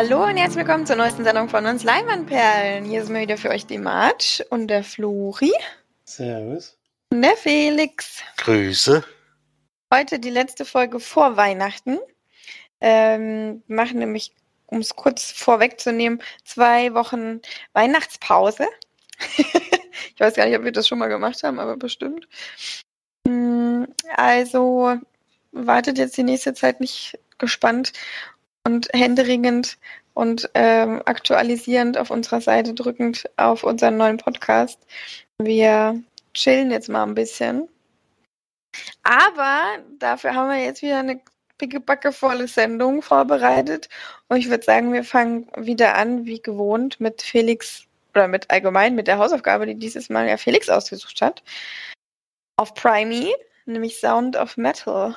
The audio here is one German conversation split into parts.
Hallo und herzlich willkommen zur neuesten Sendung von uns Leinwandperlen. Hier sind wir wieder für euch die March und der Flori. Servus. Und der Felix. Grüße. Heute die letzte Folge vor Weihnachten. Ähm, wir machen nämlich, um es kurz vorwegzunehmen, zwei Wochen Weihnachtspause. ich weiß gar nicht, ob wir das schon mal gemacht haben, aber bestimmt. Mm, also wartet jetzt die nächste Zeit nicht gespannt und händeringend und ähm, aktualisierend auf unserer Seite drückend auf unseren neuen Podcast. Wir chillen jetzt mal ein bisschen. Aber dafür haben wir jetzt wieder eine pickebackevolle Sendung vorbereitet. Und ich würde sagen, wir fangen wieder an, wie gewohnt, mit Felix oder mit allgemein mit der Hausaufgabe, die dieses Mal ja Felix ausgesucht hat. Auf Primey, nämlich Sound of Metal.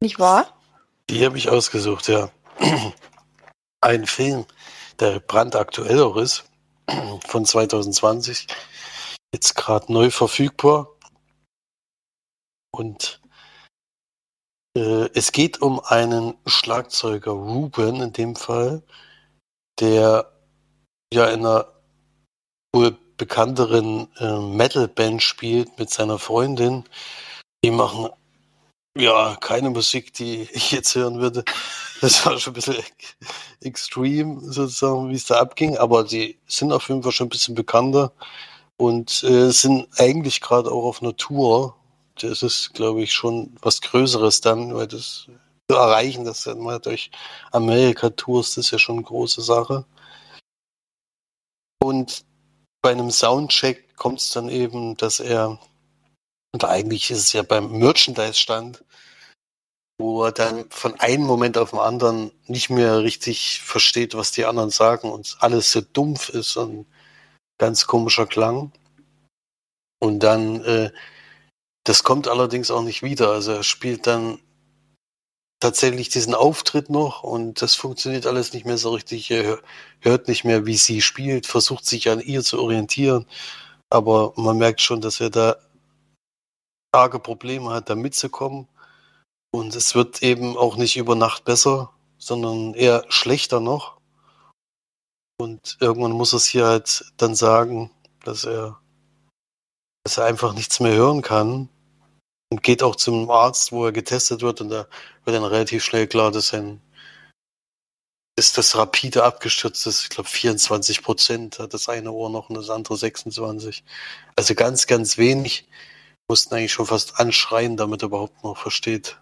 Nicht wahr? Die habe ich ausgesucht, ja. Ein Film, der brandaktuell auch ist, von 2020, jetzt gerade neu verfügbar. Und äh, es geht um einen Schlagzeuger, Ruben in dem Fall, der ja in einer wohl bekannteren äh, Metal-Band spielt mit seiner Freundin. Die machen ja, keine Musik, die ich jetzt hören würde. Das war schon ein bisschen extrem, sozusagen, wie es da abging. Aber die sind auf jeden Fall schon ein bisschen bekannter und äh, sind eigentlich gerade auch auf einer Tour. Das ist, glaube ich, schon was Größeres dann, weil das zu erreichen, dass mal durch Amerika tourst, ist ja schon eine große Sache. Und bei einem Soundcheck kommt es dann eben, dass er, und eigentlich ist es ja beim Merchandise-Stand, wo er dann von einem Moment auf den anderen nicht mehr richtig versteht, was die anderen sagen und alles so dumpf ist und ganz komischer Klang. Und dann, äh, das kommt allerdings auch nicht wieder. Also er spielt dann tatsächlich diesen Auftritt noch und das funktioniert alles nicht mehr so richtig. Er hört nicht mehr, wie sie spielt, versucht sich an ihr zu orientieren. Aber man merkt schon, dass er da arge Probleme hat, da mitzukommen. Und es wird eben auch nicht über Nacht besser, sondern eher schlechter noch. Und irgendwann muss es hier halt dann sagen, dass er, dass er einfach nichts mehr hören kann. Und geht auch zum Arzt, wo er getestet wird. Und da wird dann relativ schnell klar, dass sein, ist das rapide abgestürzt ist. Ich glaube 24 Prozent hat das eine Ohr noch und das andere 26. Also ganz, ganz wenig. Mussten eigentlich schon fast anschreien, damit er überhaupt noch versteht,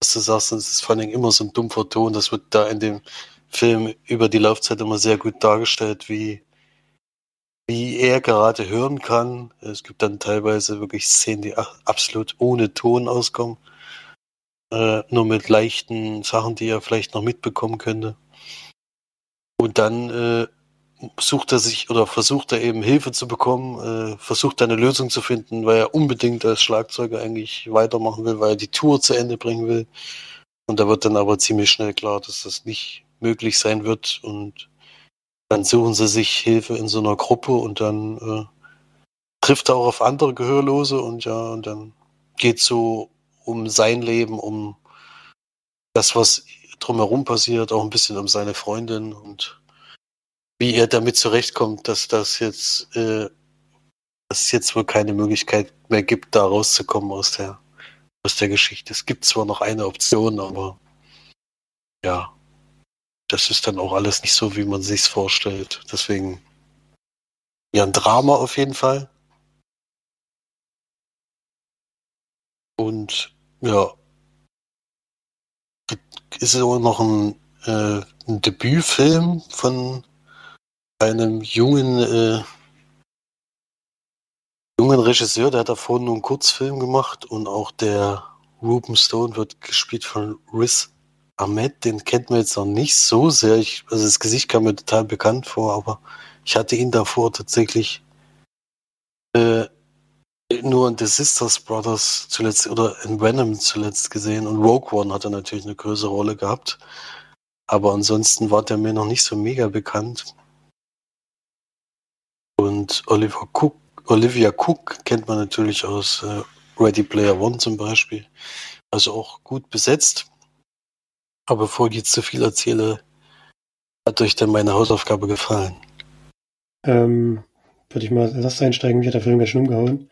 was du sagst, es ist vor allem immer so ein dumpfer Ton. Das wird da in dem Film über die Laufzeit immer sehr gut dargestellt, wie, wie er gerade hören kann. Es gibt dann teilweise wirklich Szenen, die absolut ohne Ton auskommen. Äh, nur mit leichten Sachen, die er vielleicht noch mitbekommen könnte. Und dann äh, sucht er sich oder versucht er eben Hilfe zu bekommen, äh, versucht eine Lösung zu finden, weil er unbedingt als Schlagzeuger eigentlich weitermachen will, weil er die Tour zu Ende bringen will. Und da wird dann aber ziemlich schnell klar, dass das nicht möglich sein wird. Und dann suchen sie sich Hilfe in so einer Gruppe und dann äh, trifft er auch auf andere Gehörlose und ja, und dann geht so um sein Leben, um das, was drumherum passiert, auch ein bisschen um seine Freundin und wie er damit zurechtkommt, dass das jetzt, äh, dass es jetzt wohl keine Möglichkeit mehr gibt, da rauszukommen aus der, aus der Geschichte. Es gibt zwar noch eine Option, aber ja, das ist dann auch alles nicht so, wie man sich's vorstellt. Deswegen ja ein Drama auf jeden Fall. Und ja, ist auch noch ein, äh, ein Debütfilm von einem jungen, äh, jungen Regisseur, der hat davor nur einen Kurzfilm gemacht und auch der Ruben Stone wird gespielt von Riz Ahmed, den kennt man jetzt noch nicht so sehr. Ich, also das Gesicht kam mir total bekannt vor, aber ich hatte ihn davor tatsächlich äh, nur in The Sisters Brothers zuletzt oder in Venom zuletzt gesehen und Rogue One hat er natürlich eine größere Rolle gehabt. Aber ansonsten war der mir noch nicht so mega bekannt. Und Oliver Cook, Olivia Cook kennt man natürlich aus äh, Ready Player One zum Beispiel. Also auch gut besetzt. Aber bevor ich jetzt zu viel erzähle, Hat euch denn meine Hausaufgabe gefallen? Ähm, würde ich mal erst einsteigen, wie hat der Film ganz schön umgehauen.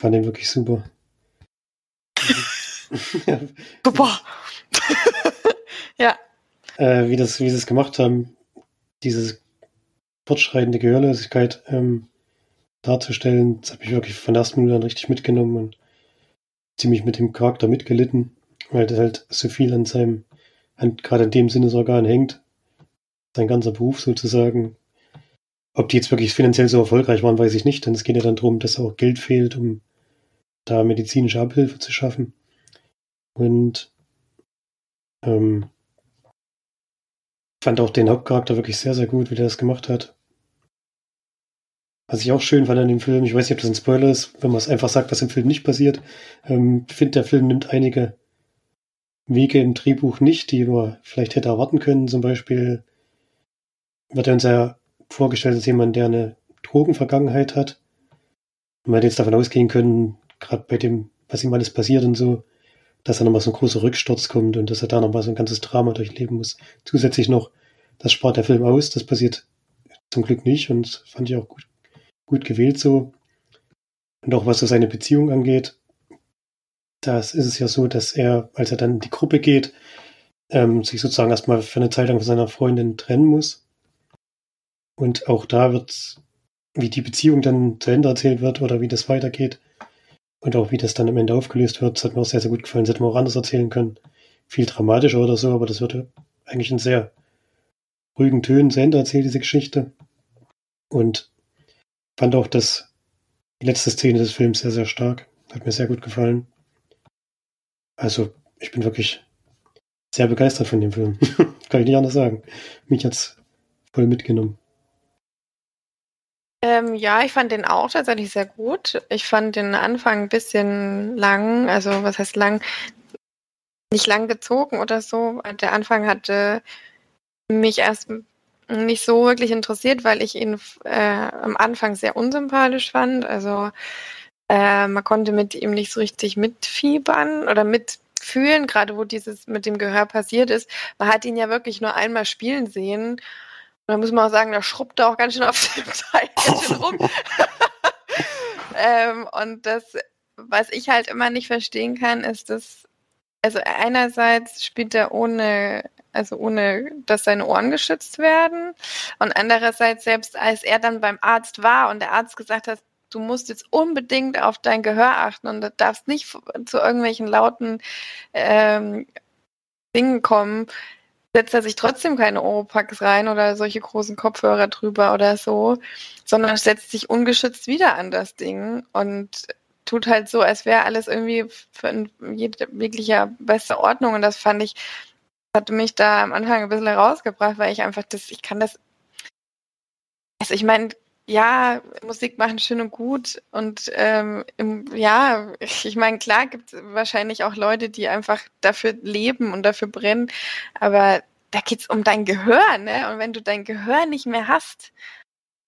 Fand den wirklich super. Super. ja. Äh, wie, das, wie sie es gemacht haben, diese fortschreitende Gehörlosigkeit ähm, darzustellen, das hat mich wirklich von der ersten Minute an richtig mitgenommen und ziemlich mit dem Charakter mitgelitten, weil das halt so viel an seinem, an, gerade in dem Sinnesorgan hängt. Sein ganzer Beruf sozusagen. Ob die jetzt wirklich finanziell so erfolgreich waren, weiß ich nicht, denn es geht ja dann darum, dass auch Geld fehlt, um da medizinische Abhilfe zu schaffen. Und ähm, fand auch den Hauptcharakter wirklich sehr, sehr gut, wie der das gemacht hat. Was ich auch schön fand an dem Film, ich weiß nicht, ob das ein Spoiler ist, wenn man es einfach sagt, was im Film nicht passiert. Ähm, ich finde, der Film nimmt einige Wege im Drehbuch nicht, die man vielleicht hätte erwarten können. Zum Beispiel wird er uns ja vorgestellt als jemand, der eine Drogenvergangenheit hat. Man hätte jetzt davon ausgehen können, gerade bei dem, was ihm alles passiert und so, dass da nochmal so ein großer Rücksturz kommt und dass er da nochmal so ein ganzes Drama durchleben muss. Zusätzlich noch, das spart der Film aus, das passiert zum Glück nicht und fand ich auch gut gut gewählt so. Und auch was so seine Beziehung angeht, das ist es ja so, dass er, als er dann in die Gruppe geht, ähm, sich sozusagen erstmal für eine Zeit lang von seiner Freundin trennen muss. Und auch da wird, wie die Beziehung dann zu Ende erzählt wird oder wie das weitergeht und auch wie das dann am Ende aufgelöst wird, das hat mir auch sehr, sehr gut gefallen. Das hätte man auch anders erzählen können. Viel dramatischer oder so, aber das wird eigentlich in sehr ruhigen Tönen zu Ende erzählt, diese Geschichte. Und fand auch das, letzte Szene des Films sehr, sehr stark. Hat mir sehr gut gefallen. Also, ich bin wirklich sehr begeistert von dem Film. Kann ich nicht anders sagen. Mich hat's voll mitgenommen. Ähm, ja, ich fand den auch tatsächlich sehr gut. Ich fand den Anfang ein bisschen lang, also was heißt lang? Nicht lang gezogen oder so. Der Anfang hatte mich erst nicht so wirklich interessiert, weil ich ihn äh, am Anfang sehr unsympathisch fand. Also äh, man konnte mit ihm nicht so richtig mitfiebern oder mitfühlen, gerade wo dieses mit dem Gehör passiert ist. Man hat ihn ja wirklich nur einmal spielen sehen. Und da muss man auch sagen, da schrubbt er auch ganz schön auf dem Teil rum. ähm, und das, was ich halt immer nicht verstehen kann, ist, dass also einerseits spielt er ohne also ohne dass seine Ohren geschützt werden. Und andererseits, selbst als er dann beim Arzt war und der Arzt gesagt hat, du musst jetzt unbedingt auf dein Gehör achten und darfst nicht zu irgendwelchen lauten ähm, Dingen kommen, setzt er sich trotzdem keine Oropax rein oder solche großen Kopfhörer drüber oder so, sondern setzt sich ungeschützt wieder an das Ding und tut halt so, als wäre alles irgendwie für jeglicher beste Ordnung. Und das fand ich hat mich da am Anfang ein bisschen rausgebracht, weil ich einfach das, ich kann das, also ich meine, ja, Musik machen schön und gut und ähm, im, ja, ich, ich meine, klar gibt es wahrscheinlich auch Leute, die einfach dafür leben und dafür brennen, aber da geht es um dein Gehör, ne? Und wenn du dein Gehör nicht mehr hast,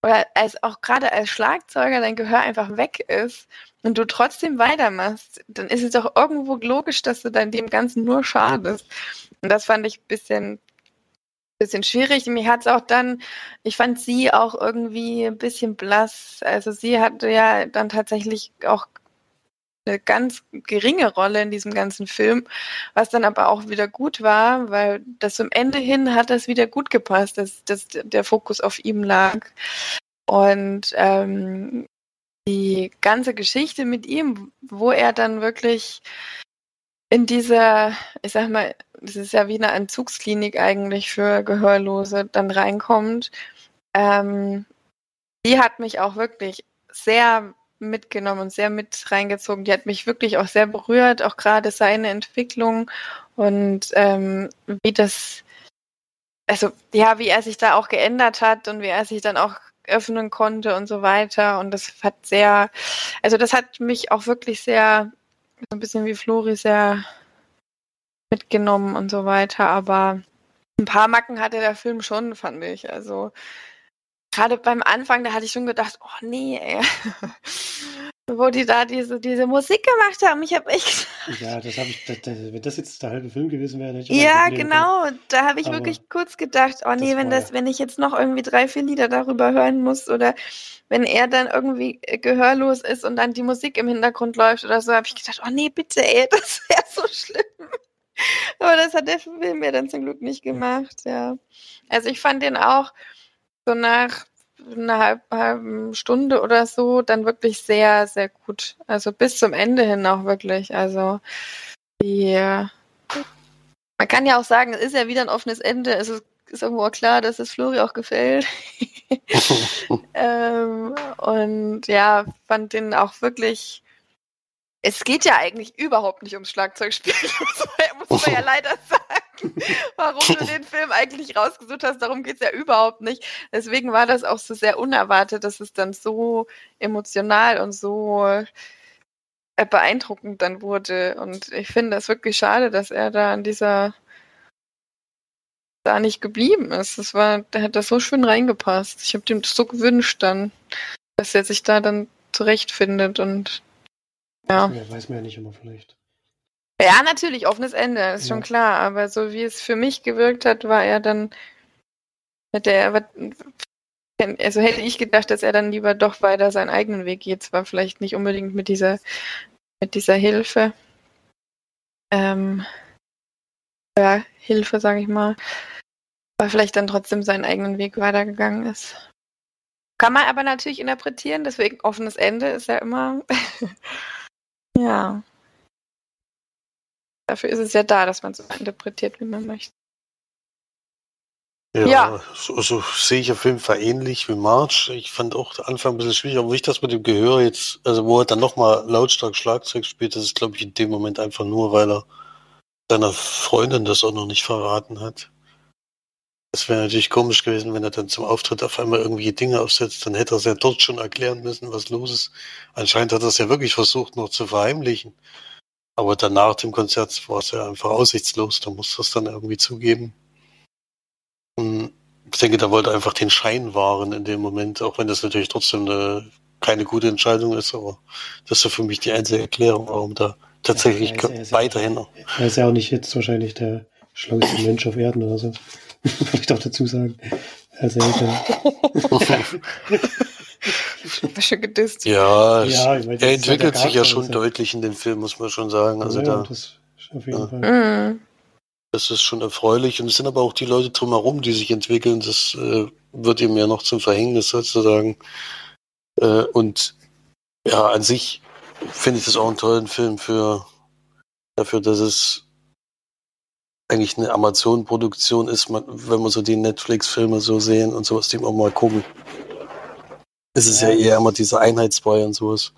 oder als auch gerade als Schlagzeuger dein Gehör einfach weg ist und du trotzdem weitermachst, dann ist es doch irgendwo logisch, dass du dann dem Ganzen nur schadest. Und das fand ich ein bisschen, bisschen schwierig. Mir hat es auch dann, ich fand sie auch irgendwie ein bisschen blass. Also sie hatte ja dann tatsächlich auch eine ganz geringe Rolle in diesem ganzen Film, was dann aber auch wieder gut war, weil das zum Ende hin hat das wieder gut gepasst, dass, dass der Fokus auf ihm lag. Und ähm, die ganze Geschichte mit ihm, wo er dann wirklich in dieser, ich sag mal, das ist ja wie eine Entzugsklinik eigentlich für Gehörlose, dann reinkommt. Ähm, die hat mich auch wirklich sehr mitgenommen und sehr mit reingezogen. Die hat mich wirklich auch sehr berührt, auch gerade seine Entwicklung und ähm, wie das, also ja, wie er sich da auch geändert hat und wie er sich dann auch öffnen konnte und so weiter. Und das hat sehr, also das hat mich auch wirklich sehr so ein bisschen wie Flori sehr mitgenommen und so weiter, aber ein paar Macken hatte der Film schon, fand ich. Also gerade beim Anfang, da hatte ich schon gedacht, oh nee, ey. wo die da diese, diese Musik gemacht haben. Ich habe echt. Ja, das habe ich, das, das, wenn das jetzt der halbe Film gewesen wäre, hätte ich Ja, genau. Da habe ich Aber wirklich kurz gedacht, oh nee, das wenn das, wenn ich jetzt noch irgendwie drei, vier Lieder darüber hören muss oder wenn er dann irgendwie äh, gehörlos ist und dann die Musik im Hintergrund läuft oder so, habe ich gedacht, oh nee, bitte, ey, das wäre so schlimm. Aber das hat der Film ja dann zum Glück nicht gemacht, ja. Also ich fand den auch so nach einer halb, halben Stunde oder so dann wirklich sehr, sehr gut. Also bis zum Ende hin auch wirklich. Also die, man kann ja auch sagen, es ist ja wieder ein offenes Ende. Es ist, ist irgendwo auch klar, dass es Flori auch gefällt. ähm, und ja, fand den auch wirklich. Es geht ja eigentlich überhaupt nicht ums Schlagzeugspiel, muss man, muss man ja leider sagen. Warum du den Film eigentlich rausgesucht hast, darum geht's ja überhaupt nicht. Deswegen war das auch so sehr unerwartet, dass es dann so emotional und so beeindruckend dann wurde. Und ich finde es wirklich schade, dass er da an dieser da nicht geblieben ist. Das war, der hat da so schön reingepasst. Ich habe dem das so gewünscht dann, dass er sich da dann zurechtfindet und ja. Ja, weiß man ja nicht immer vielleicht. Ja, natürlich, offenes Ende, ist schon Ja. klar. Aber so wie es für mich gewirkt hat, war er dann, hätte er, also hätte ich gedacht, dass er dann lieber doch weiter seinen eigenen Weg geht. Zwar vielleicht nicht unbedingt mit dieser, mit dieser Hilfe. Ähm, ja, Hilfe, sage ich mal. Aber vielleicht dann trotzdem seinen eigenen Weg weitergegangen ist. Kann man aber natürlich interpretieren, deswegen offenes Ende ist ja immer. ja. Dafür ist es ja da, dass man so interpretiert, wie man möchte. Ja, Ja. So, so sehe ich auf jeden Fall ähnlich wie March. Ich fand auch der Anfang ein bisschen schwierig, aber ich das mit dem Gehör jetzt, also wo er dann nochmal lautstark Schlagzeug spielt, das ist, glaube ich, in dem Moment einfach nur, weil er seiner Freundin das auch noch nicht verraten hat. Es wäre natürlich komisch gewesen, wenn er dann zum Auftritt auf einmal irgendwie Dinge aufsetzt, dann hätte er es ja dort schon erklären müssen, was los ist. Anscheinend hat er es ja wirklich versucht, noch zu verheimlichen. Aber dann nach dem Konzert war es ja einfach aussichtslos, da muss das dann irgendwie zugeben. Hm, Ich denke, da wollte er einfach den Schein wahren in dem Moment, auch wenn das natürlich trotzdem eine, keine gute Entscheidung ist, aber das ist für mich die einzige Erklärung, warum da tatsächlich Ja, er ist- er ja- weiterhin. Er ist ja auch nicht jetzt wahrscheinlich der schlauste Mensch auf Erden oder so. Vielleicht auch dazu sagen. Also er Schon gedisst. Ja, Ja, ich meine, er ist ja entwickelt sich ja schon ist deutlich in dem Film, muss man schon sagen. Also ja, da, das auf jeden Ja. Fall. Mhm. das ist schon erfreulich. Und es sind aber auch die Leute drumherum, die sich entwickeln. Das äh, wird ihm ja noch zum Verhängnis sozusagen. Äh, und ja, an sich finde ich das auch einen tollen Film für dafür, dass es eigentlich eine Amazon-Produktion ist, man, wenn man so die Netflix-Filme so sehen und sowas, die man mal gucken. Es ist ja, Ja. eher immer diese Einheitsbrei und sowas.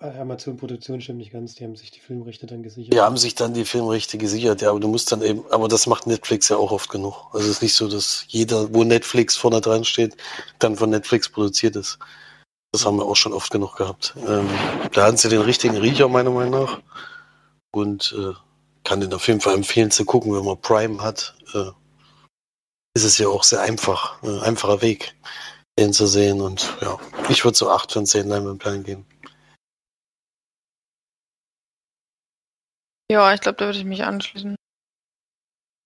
Amazon Produktion stimmt nicht ganz, die haben sich die Filmrechte dann gesichert. Die haben sich dann die Filmrechte gesichert, ja, aber du musst dann eben, aber das macht Netflix ja auch oft genug. Also es ist nicht so, dass jeder, wo Netflix vorne dran steht, dann von Netflix produziert ist. Das haben wir auch schon oft genug gehabt. Ähm, da hatten sie den richtigen Riecher, meiner Meinung nach. Und äh, kann den auf jeden Fall empfehlen zu gucken, wenn man Prime hat. Äh, ist es ja auch sehr einfach, ein einfacher Weg, den zu sehen. Und ja, ich würde so 8 von 10 Leinwandperlen geben. Ja, ich glaube, da würde ich mich anschließen.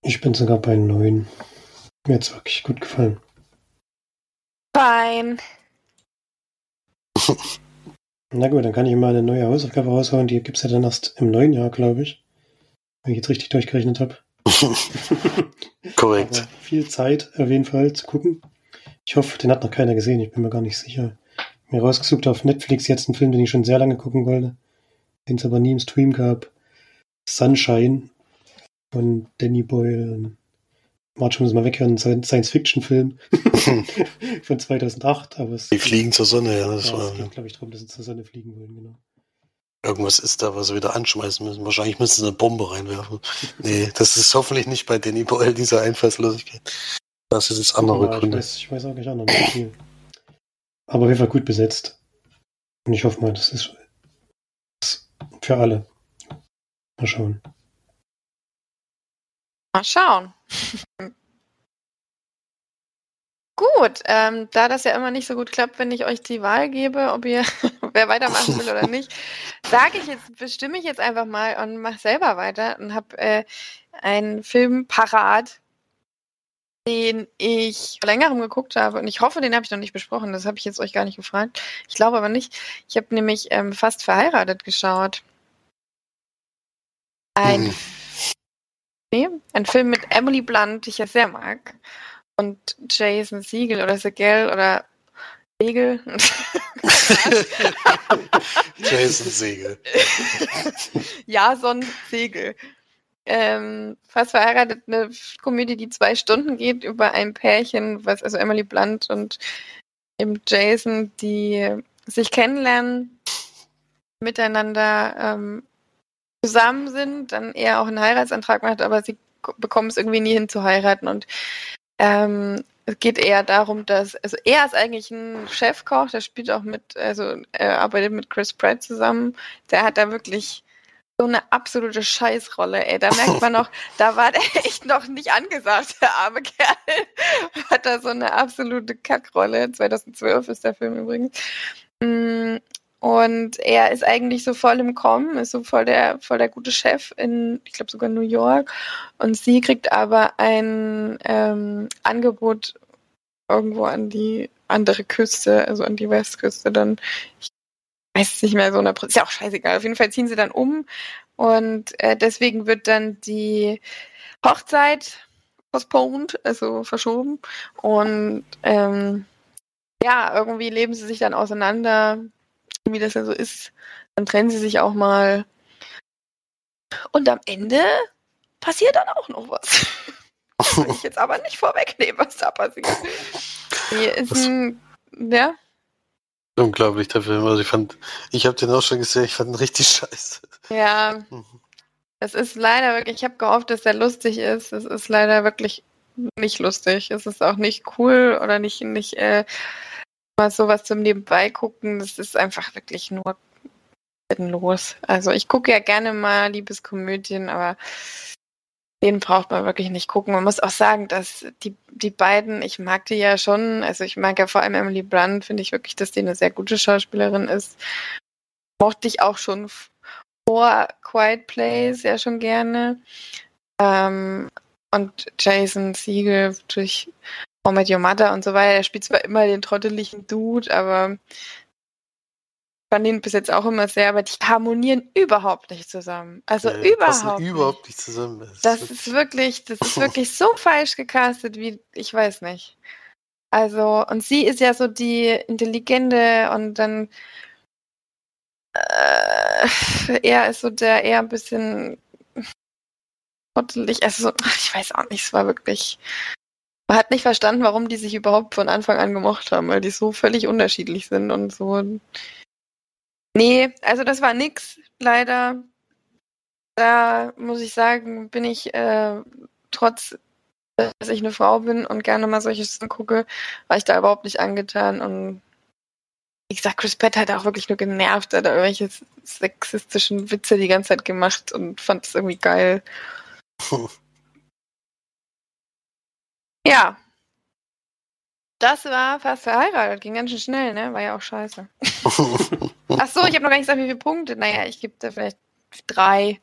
Ich bin sogar bei neun. Mir hat's wirklich gut gefallen. Fein. Na gut, dann kann ich mal eine neue Hausaufgabe raushauen. Die gibt's ja dann erst im neuen Jahr, glaube ich. Wenn ich jetzt richtig durchgerechnet habe. Korrekt. Aber viel Zeit auf jeden Fall zu gucken. Ich hoffe, den hat noch keiner gesehen. Ich bin mir gar nicht sicher. Mir rausgesucht auf Netflix jetzt einen Film, den ich schon sehr lange gucken wollte, den es aber nie im Stream gab. Sunshine von Danny Boyle. March muss mal weghören, ein Science-Fiction-Film von 2008. Aber es, Die fliegen zur Sonne, ja. Das ja, war, es geht, glaube ich, darum, dass sie zur Sonne fliegen wollen. Genau. Irgendwas ist da, was sie wieder anschmeißen müssen. Wahrscheinlich müssen sie eine Bombe reinwerfen. Nee, das ist hoffentlich nicht bei Danny Boyle, diese Einfallslosigkeit. Das ist jetzt andere Ja, ich, Gründe. weiß, ich weiß auch nicht nicht viel. Aber auf jeden Fall gut besetzt. Und ich hoffe mal, das ist für alle. Mal schauen. Mal schauen. Gut, ähm, da das ja immer nicht so gut klappt, wenn ich euch die Wahl gebe, ob ihr wer weitermachen will oder nicht, sage ich jetzt, bestimme ich jetzt einfach mal und mache selber weiter und habe äh, einen Film parat, den ich vor längerem geguckt habe und ich hoffe, den habe ich noch nicht besprochen. Das habe ich jetzt euch gar nicht gefragt. Ich glaube aber nicht. Ich habe nämlich ähm, fast verheiratet geschaut. Ein, hm. nee, ein Film mit Emily Blunt, die ich ja sehr mag. Und Jason Siegel oder Segel oder Segel. Jason Segel. Jason Segel ähm, fast verheiratet, eine Komödie, die zwei Stunden geht über ein Pärchen, was also Emily Blunt und eben Jason, die sich kennenlernen, miteinander ähm, zusammen sind, dann er auch einen Heiratsantrag macht, aber sie bekommen es irgendwie nie hin zu heiraten und ähm, es geht eher darum, dass, also er ist eigentlich ein Chefkoch, der spielt auch mit, also er arbeitet mit Chris Pratt zusammen, der hat da wirklich so eine absolute Scheißrolle, ey. Da merkt man noch, da war der echt noch nicht angesagt, der arme Kerl. Hat da so eine absolute Kackrolle. 2012 ist der Film übrigens. Mm, und er ist eigentlich so voll im Kommen, ist so voll der, voll der gute Chef in, ich glaube sogar New York. Und sie kriegt aber ein ähm, Angebot irgendwo an die andere Küste, also an die Westküste dann. Ich weiß es nicht mehr so eine, ist ja auch scheißegal. Auf jeden Fall ziehen sie dann um und äh, deswegen wird dann die Hochzeit postponed, also verschoben und ähm, ja, irgendwie leben sie sich dann auseinander, wie das ja so ist. Dann trennen sie sich auch mal und am Ende passiert dann auch noch was. Kann ich jetzt aber nicht vorwegnehmen, was da passiert. Hier ist ein, ja. Unglaublich, der Film. Also ich fand, ich habe den auch schon gesehen, ich fand ihn richtig scheiße. Ja. Es ist leider wirklich, ich habe gehofft, dass der lustig ist. Es ist leider wirklich nicht lustig. Es ist auch nicht cool oder nicht, nicht äh, mal sowas zum Nebenbei gucken. Das ist einfach wirklich nur los. Also ich gucke ja gerne mal Liebeskomödien, aber den braucht man wirklich nicht gucken. Man muss auch sagen, dass die, die beiden, ich mag die ja schon, also ich mag ja vor allem Emily Blunt, finde ich wirklich, dass die eine sehr gute Schauspielerin ist. Mochte ich auch schon vor Quiet Place ja schon gerne. Ähm, und Jason Siegel durch How Met Your Mother und so weiter, er spielt zwar immer den trotteligen Dude, aber fand ihn bis jetzt auch immer sehr, aber die harmonieren überhaupt nicht zusammen. Also ja, überhaupt nicht. überhaupt nicht zusammen. Das, das ist wirklich, das ist wirklich so falsch gecastet, wie ich weiß nicht. Also, und sie ist ja so die Intelligente und dann äh, er ist so der eher ein bisschen trottelig. Also, ich weiß auch nicht, es war wirklich. Man hat nicht verstanden, warum die sich überhaupt von Anfang an gemocht haben, weil die so völlig unterschiedlich sind und so Nee, also das war nix, leider. Da muss ich sagen, bin ich äh, trotz, dass ich eine Frau bin und gerne mal solche Sachen gucke, war ich da überhaupt nicht angetan und wie gesagt, Chris Pratt hat auch wirklich nur genervt, hat da irgendwelche sexistischen Witze die ganze Zeit gemacht und fand es irgendwie geil. ja, das war fast verheiratet. Ging ganz schön schnell, ne? War ja auch scheiße. Ach so, ich habe noch gar nicht gesagt, wie viele Punkte. Naja, ich gebe da vielleicht drei.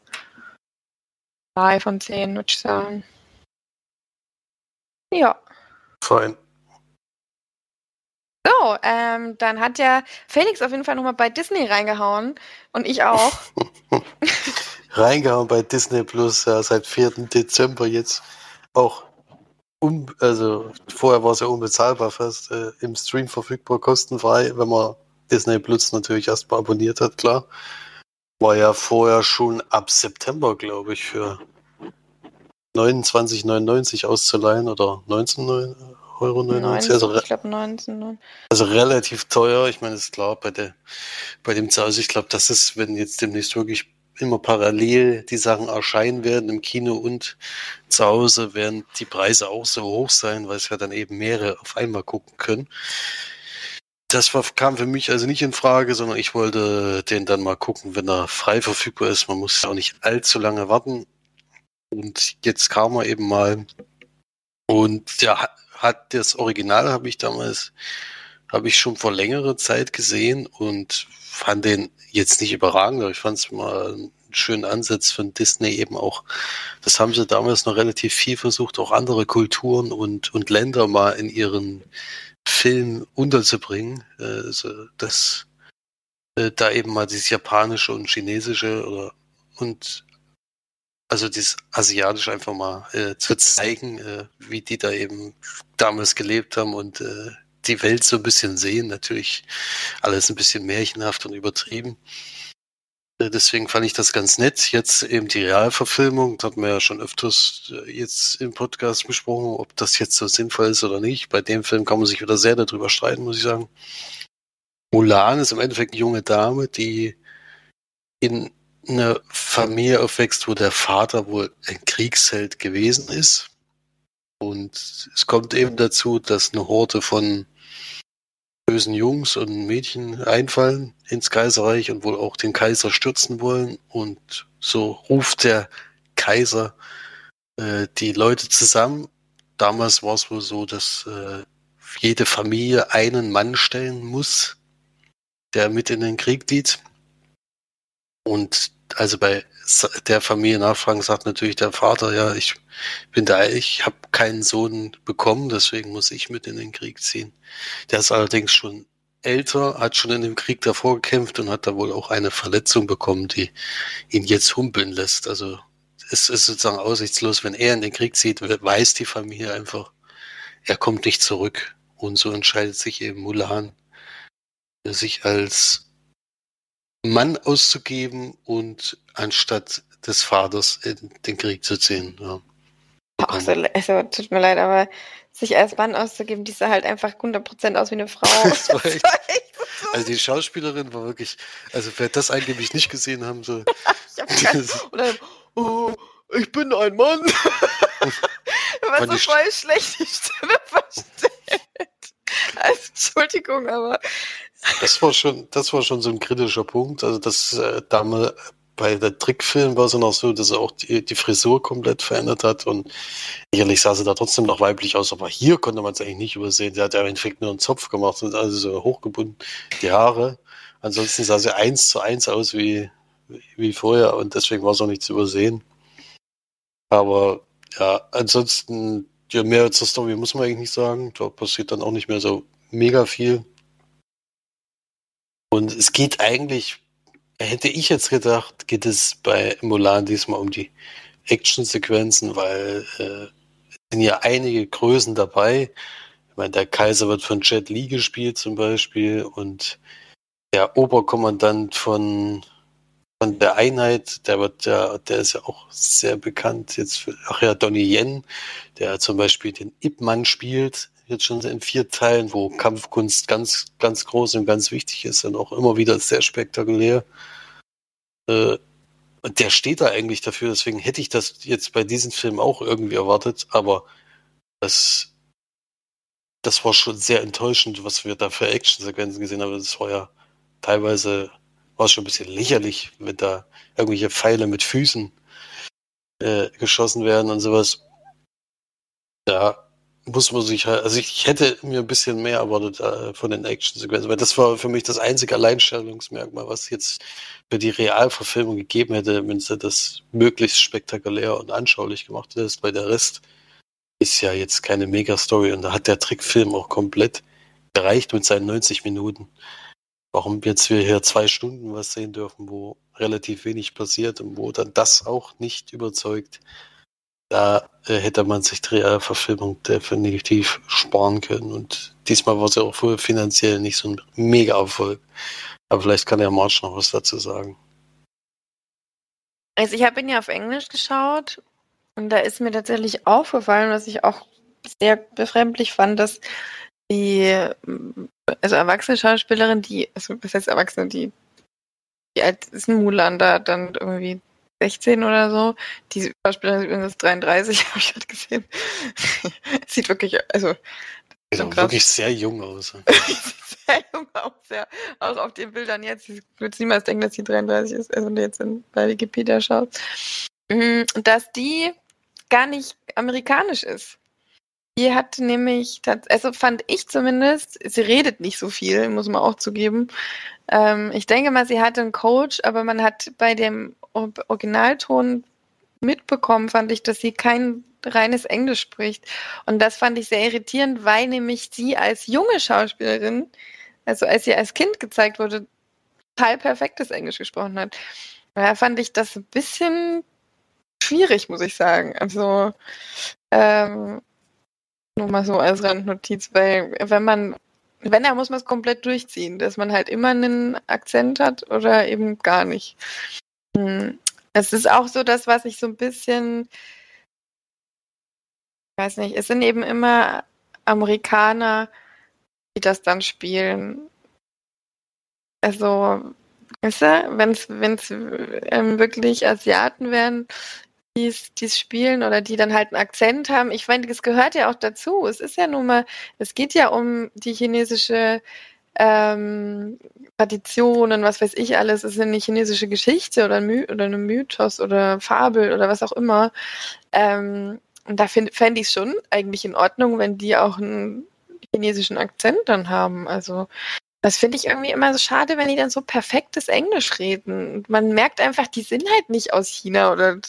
Drei von zehn, würde ich sagen. Ja. Fein. So, ähm, dann hat ja Felix auf jeden Fall nochmal bei Disney reingehauen und ich auch. reingehauen bei Disney Plus, ja, seit 4. Dezember jetzt auch um, also vorher war es ja unbezahlbar fast, äh, im Stream verfügbar, kostenfrei, wenn man Disney Plus natürlich erstmal abonniert hat, klar. War ja vorher schon ab September, glaube ich, für 29,99 auszuleihen oder 19 Euro 99. also, ich glaube 19. Ne? Also relativ teuer. Ich meine, ist klar, bei, der, bei dem Zahl, ich glaube, das ist, wenn jetzt demnächst wirklich immer parallel die Sachen erscheinen werden im Kino und zu Hause werden die Preise auch so hoch sein, weil es ja dann eben mehrere auf einmal gucken können. Das war, kam für mich also nicht in Frage, sondern ich wollte den dann mal gucken, wenn er frei verfügbar ist. Man muss auch nicht allzu lange warten. Und jetzt kam er eben mal und ja, hat das Original habe ich damals, habe ich schon vor längerer Zeit gesehen und fand den jetzt nicht überragend, aber ich fand es mal einen schönen Ansatz von Disney eben auch. Das haben sie damals noch relativ viel versucht, auch andere Kulturen und, und Länder mal in ihren Film unterzubringen. Also das äh, da eben mal dieses japanische und chinesische oder und also das asiatische einfach mal äh, zu zeigen, äh, wie die da eben damals gelebt haben und äh, die Welt so ein bisschen sehen. Natürlich alles ein bisschen märchenhaft und übertrieben. Äh, deswegen fand ich das ganz nett. Jetzt eben die Realverfilmung, das hatten wir ja schon öfters äh, jetzt im Podcast besprochen, ob das jetzt so sinnvoll ist oder nicht. Bei dem Film kann man sich wieder sehr darüber streiten, muss ich sagen. Mulan ist im Endeffekt eine junge Dame, die in einer Familie aufwächst, wo der Vater wohl ein Kriegsheld gewesen ist. Und es kommt eben dazu, dass eine Horde von bösen Jungs und Mädchen einfallen ins Kaiserreich und wohl auch den Kaiser stürzen wollen. Und so ruft der Kaiser äh, die Leute zusammen. Damals war es wohl so, dass äh, jede Familie einen Mann stellen muss, der mit in den Krieg zieht. Und also bei der Familie nachfragen sagt natürlich der Vater, ja, ich bin da, ich habe keinen Sohn bekommen, deswegen muss ich mit in den Krieg ziehen. Der ist allerdings schon älter, hat schon in dem Krieg davor gekämpft und hat da wohl auch eine Verletzung bekommen, die ihn jetzt humpeln lässt. Also es ist sozusagen aussichtslos, wenn er in den Krieg zieht, weiß die Familie einfach, er kommt nicht zurück. Und so entscheidet sich eben Mulan sich als Mann auszugeben und anstatt des Vaters in den Krieg zu ziehen. Ja. Ach, so, also tut mir leid, aber sich als Mann auszugeben, die sah halt einfach 100% aus wie eine Frau. echt, also die Schauspielerin war wirklich, also wer das angeblich nicht gesehen haben soll. ich hab oder, oh, ich bin ein Mann. war so voll schlecht die Stimme verstellt. Entschuldigung, aber das war schon, das war schon so ein kritischer Punkt. Also das äh, damals bei der Trickfilm war es noch so, dass er auch die, die Frisur komplett verändert hat und sicherlich sah sie da trotzdem noch weiblich aus, aber hier konnte man es eigentlich nicht übersehen. Sie hat ja im Endeffekt nur einen Zopf gemacht und also so hochgebunden, die Haare. Ansonsten sah sie eins zu eins aus wie, wie vorher und deswegen war es auch nicht zu übersehen. Aber ja, ansonsten, ja, mehr zur Story muss man eigentlich nicht sagen. Da passiert dann auch nicht mehr so mega viel. Und es geht eigentlich, hätte ich jetzt gedacht, geht es bei Mulan diesmal um die Actionsequenzen, weil äh, sind ja einige Größen dabei. Ich meine, der Kaiser wird von Jet Li gespielt zum Beispiel und der Oberkommandant von, von der Einheit, der wird ja, der ist ja auch sehr bekannt jetzt für, ach ja, Donnie Yen, der zum Beispiel den Ip Man spielt jetzt schon in vier Teilen, wo Kampfkunst ganz, ganz groß und ganz wichtig ist und auch immer wieder sehr spektakulär. Äh, und der steht da eigentlich dafür, deswegen hätte ich das jetzt bei diesem Film auch irgendwie erwartet, aber das, das war schon sehr enttäuschend, was wir da für Actionsequenzen gesehen haben. Das war ja teilweise war es schon ein bisschen lächerlich, wenn da irgendwelche Pfeile mit Füßen äh, geschossen werden und sowas. Da muss man sich halt, also ich hätte mir ein bisschen mehr erwartet äh, von den Action-Sequenzen, weil das war für mich das einzige Alleinstellungsmerkmal, was jetzt für die Realverfilmung gegeben hätte, wenn sie das möglichst spektakulär und anschaulich gemacht hätte. Bei der Rest ist ja jetzt keine Mega-Story und da hat der Trickfilm auch komplett gereicht mit seinen 90 Minuten. Warum jetzt wir hier zwei Stunden was sehen dürfen, wo relativ wenig passiert und wo dann das auch nicht überzeugt, da äh, hätte man sich die Realverfilmung definitiv sparen können. Und diesmal war es ja auch wohl finanziell nicht so ein Mega-Erfolg. Aber vielleicht kann der March noch was dazu sagen. Also ich habe ihn ja auf Englisch geschaut und da ist mir tatsächlich aufgefallen, was ich auch sehr befremdlich fand, dass die also erwachsene Schauspielerin, die, also was heißt Erwachsene, die, die alt ist ein Mulan da dann irgendwie 16 oder so. Die Schauspielerin sieht übrigens 33, habe ich gerade gesehen. sieht wirklich, also. Sieht auch wirklich sehr jung aus. sehr jung aus, ja. Auch auf den Bildern jetzt. Ich würde niemals denken, dass sie 33 ist, also wenn du jetzt in, bei Wikipedia schaust. Mm, dass die gar nicht amerikanisch ist. Die hat nämlich, also fand ich zumindest, sie redet nicht so viel, muss man auch zugeben. Ähm, ich denke mal, sie hatte einen Coach, aber man hat bei dem Originalton mitbekommen, fand ich, dass sie kein reines Englisch spricht. Und das fand ich sehr irritierend, weil nämlich sie als junge Schauspielerin, also als sie als Kind gezeigt wurde, total perfektes Englisch gesprochen hat. Da fand ich das ein bisschen schwierig, muss ich sagen. Also, ähm, nur mal so als Randnotiz, weil wenn man, wenn, dann muss man es komplett durchziehen, dass man halt immer einen Akzent hat oder eben gar nicht. Hm. Es ist auch so das, was ich so ein bisschen, weiß nicht, es sind eben immer Amerikaner, die das dann spielen. Also, weißt du, wenn es ähm, wirklich Asiaten wären, die es spielen oder die dann halt einen Akzent haben. Ich meine, das gehört ja auch dazu. Es ist ja nun mal, es geht ja um die chinesische ähm, und was weiß ich alles. Es ist eine chinesische Geschichte oder, ein My oder eine Mythos oder Fabel oder was auch immer. Ähm, und da fände ich es schon eigentlich in Ordnung, wenn die auch einen chinesischen Akzent dann haben. Also das finde ich irgendwie immer so schade, wenn die dann so perfektes Englisch reden. Man merkt einfach, die sind halt nicht aus China oder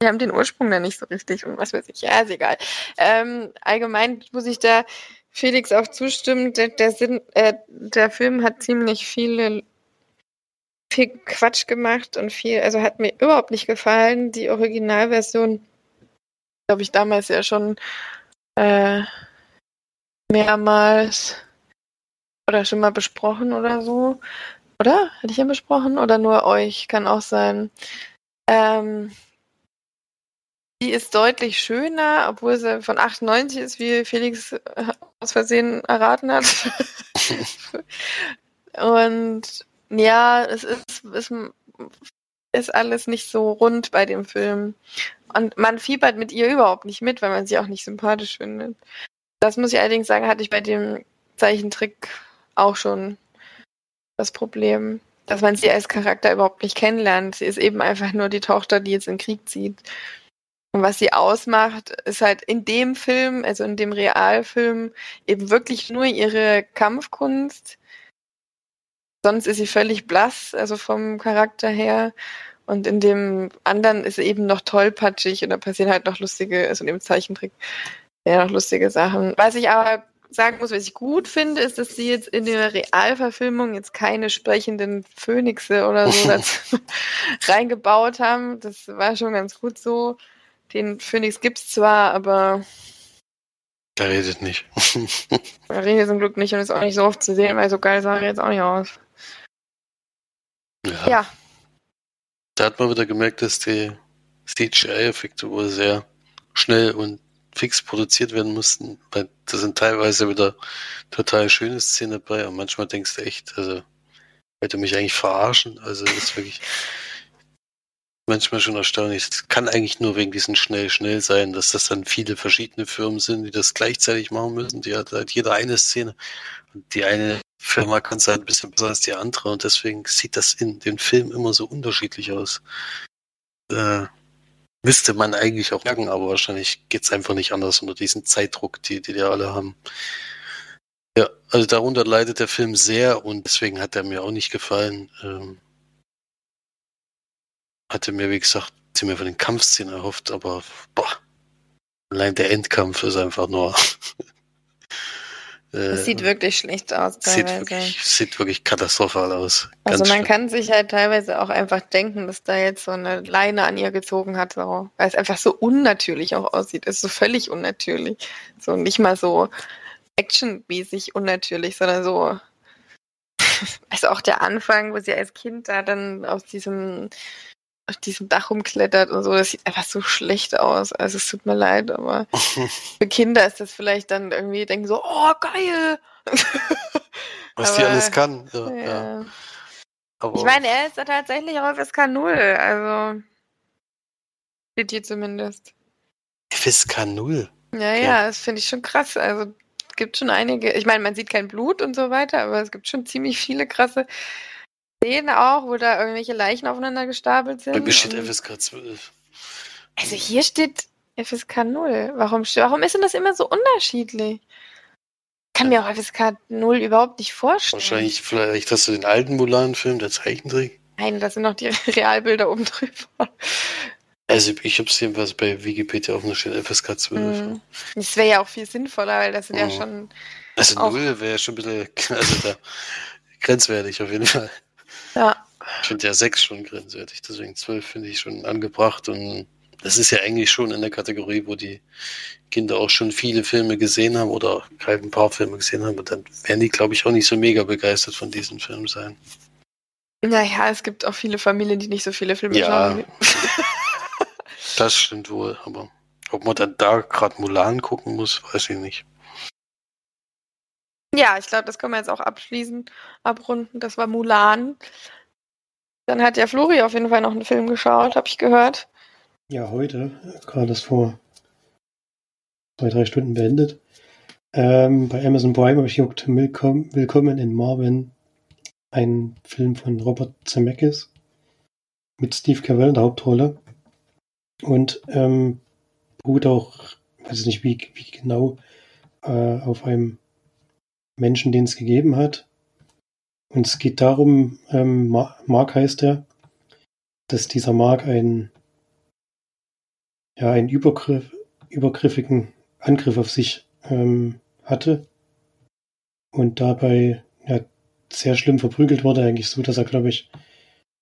die haben den Ursprung da nicht so richtig und was weiß ich. Ja, ist egal. Ähm, allgemein muss ich da Felix auch zustimmen. Der, der, Sinn, äh, der Film hat ziemlich viele viel Quatsch gemacht und viel, also hat mir überhaupt nicht gefallen. Die Originalversion, glaube ich, damals ja schon äh, mehrmals oder schon mal besprochen oder so. Oder? Hatte ich ja besprochen? Oder nur euch? Kann auch sein. Ähm, die ist deutlich schöner, obwohl sie von 98 ist, wie Felix äh, aus Versehen erraten hat. Und ja, es ist, ist, ist alles nicht so rund bei dem Film. Und man fiebert mit ihr überhaupt nicht mit, weil man sie auch nicht sympathisch findet. Das muss ich allerdings sagen, hatte ich bei dem Zeichentrick auch schon das Problem, dass man sie als Charakter überhaupt nicht kennenlernt. Sie ist eben einfach nur die Tochter, die jetzt in den Krieg zieht. Und was sie ausmacht, ist halt in dem Film, also in dem Realfilm, eben wirklich nur ihre Kampfkunst. Sonst ist sie völlig blass, also vom Charakter her. Und in dem anderen ist sie eben noch tollpatschig und da passieren halt noch lustige, also in dem Zeichentrick, ja, noch lustige Sachen. Was ich aber sagen muss, was ich gut finde, ist, dass sie jetzt in der Realverfilmung jetzt keine sprechenden Phönixe oder so reingebaut haben. Das war schon ganz gut so. Den Phoenix gibt's zwar, aber. Der redet nicht. er redet zum Glück nicht und ist auch nicht so oft zu sehen, weil so geil sah er jetzt auch nicht aus. Ja. ja. Da hat man wieder gemerkt, dass die CGI-Effekte wohl sehr schnell und fix produziert werden mussten, weil da sind teilweise wieder total schöne Szenen dabei und manchmal denkst du echt, also, wollte mich eigentlich verarschen, also das ist wirklich, manchmal schon erstaunlich. Es kann eigentlich nur wegen diesen schnell, schnell sein, dass das dann viele verschiedene Firmen sind, die das gleichzeitig machen müssen. Die hat halt jeder eine Szene. Und die eine Firma kann es halt ein bisschen besser als die andere und deswegen sieht das in den Filmen immer so unterschiedlich aus. Äh, müsste man eigentlich auch merken, aber wahrscheinlich geht es einfach nicht anders unter diesen Zeitdruck, die, die die alle haben. Ja, also darunter leidet der Film sehr und deswegen hat er mir auch nicht gefallen. Ähm, hatte mir, wie gesagt, sie mir von den Kampfszenen erhofft, aber boah, allein der Endkampf ist einfach nur. Es sieht wirklich schlecht aus. Teilweise. Sieht wirklich, sieht wirklich katastrophal aus. Ganz also man schlimm. kann sich halt teilweise auch einfach denken, dass da jetzt so eine Leine an ihr gezogen hat, so, weil es einfach so unnatürlich auch aussieht. Es ist so völlig unnatürlich. So nicht mal so actionmäßig unnatürlich, sondern so. Also auch der Anfang, wo sie als Kind da dann aus diesem auf diesem Dach rumklettert und so. Das sieht einfach so schlecht aus. Also es tut mir leid, aber für Kinder ist das vielleicht dann irgendwie, denken so, oh, geil! Was aber, die alles kann. Ja, ja. Ja. ich meine, er ist da tatsächlich auch FSK 0, also steht hier zumindest. FSK 0? Ja, ja, das finde ich schon krass. Also es gibt schon einige, ich meine, man sieht kein Blut und so weiter, aber es gibt schon ziemlich viele krasse Szenen auch, wo da irgendwelche Leichen aufeinander gestapelt sind. Bei mir steht FSK 12. Also hier steht, FSK 0. Warum, warum ist denn das immer so unterschiedlich? Ich kann mir auch FSK 0 überhaupt nicht vorstellen. Wahrscheinlich, vielleicht hast du den alten Mulan-Film, der Zeichentrick. Nein, das sind noch die Realbilder oben drüber. Also ich habe es jedenfalls bei Wikipedia auf einer Stelle FSK 12. Mm. Das wäre ja auch viel sinnvoller, weil das sind ja Mhm. schon. Also Auch- 0 wäre schon ein bisschen also da, grenzwertig auf jeden Fall. Ja. Ich finde ja 6 schon grenzwertig, deswegen 12 finde ich schon angebracht und das ist ja eigentlich schon in der Kategorie, wo die Kinder auch schon viele Filme gesehen haben oder halt ein paar Filme gesehen haben und dann werden die, glaube ich, auch nicht so mega begeistert von diesem Film sein. Naja, es gibt auch viele Familien, die nicht so viele Filme Ja. schauen. Das stimmt wohl, aber ob man dann da gerade Mulan gucken muss, weiß ich nicht. Ja, ich glaube, das können wir jetzt auch abschließen, abrunden. Das war Mulan. Dann hat ja Flori auf jeden Fall noch einen Film geschaut, habe ich gehört. Ja, heute, gerade das vor zwei, drei Stunden beendet. Ähm, bei Amazon Prime habe ich geguckt, Willkommen, Willkommen in Marvin, ein Film von Robert Zemeckis mit Steve Carell in der Hauptrolle. Und ähm, beruht auch, weiß ich nicht wie, wie genau, äh, auf einem Menschen, den es gegeben hat. Und es geht darum, ähm, Ma- Mark heißt er, dass dieser Mark ein ja, einen Übergriff, übergriffigen Angriff auf sich ähm, hatte. Und dabei ja, sehr schlimm verprügelt wurde, eigentlich so, dass er, glaube ich,